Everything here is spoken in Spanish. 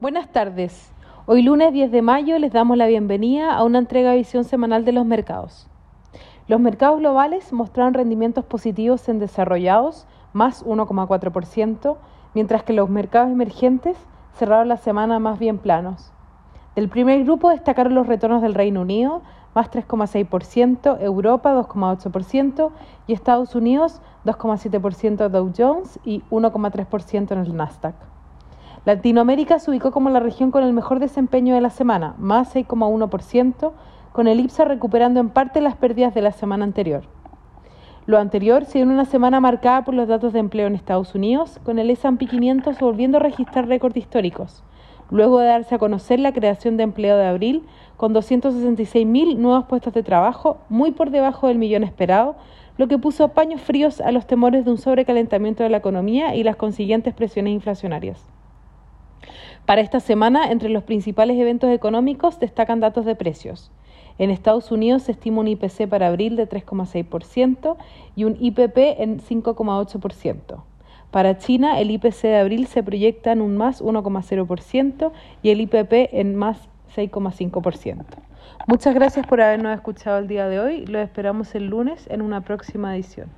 Buenas tardes. Hoy lunes 10 de mayo les damos la bienvenida a una entrega de visión semanal de los mercados. Los mercados globales mostraron rendimientos positivos en desarrollados, más 1,4%, mientras que los mercados emergentes cerraron la semana más bien planos. Del primer grupo destacaron los retornos del Reino Unido, más 3,6%, Europa 2,8% y Estados Unidos 2,7% Dow Jones y 1,3% en el Nasdaq. Latinoamérica se ubicó como la región con el mejor desempeño de la semana, más 6,1%, con el IPSA recuperando en parte las pérdidas de la semana anterior. Lo anterior se en una semana marcada por los datos de empleo en Estados Unidos, con el S&P 500 volviendo a registrar récords históricos, luego de darse a conocer la creación de empleo de abril con 266.000 nuevos puestos de trabajo, muy por debajo del millón esperado, lo que puso paños fríos a los temores de un sobrecalentamiento de la economía y las consiguientes presiones inflacionarias. Para esta semana, entre los principales eventos económicos destacan datos de precios. En Estados Unidos se estima un IPC para abril de 3,6% y un IPP en 5,8%. Para China, el IPC de abril se proyecta en un más 1,0% y el IPP en más 6,5%. Muchas gracias por habernos escuchado el día de hoy. Lo esperamos el lunes en una próxima edición.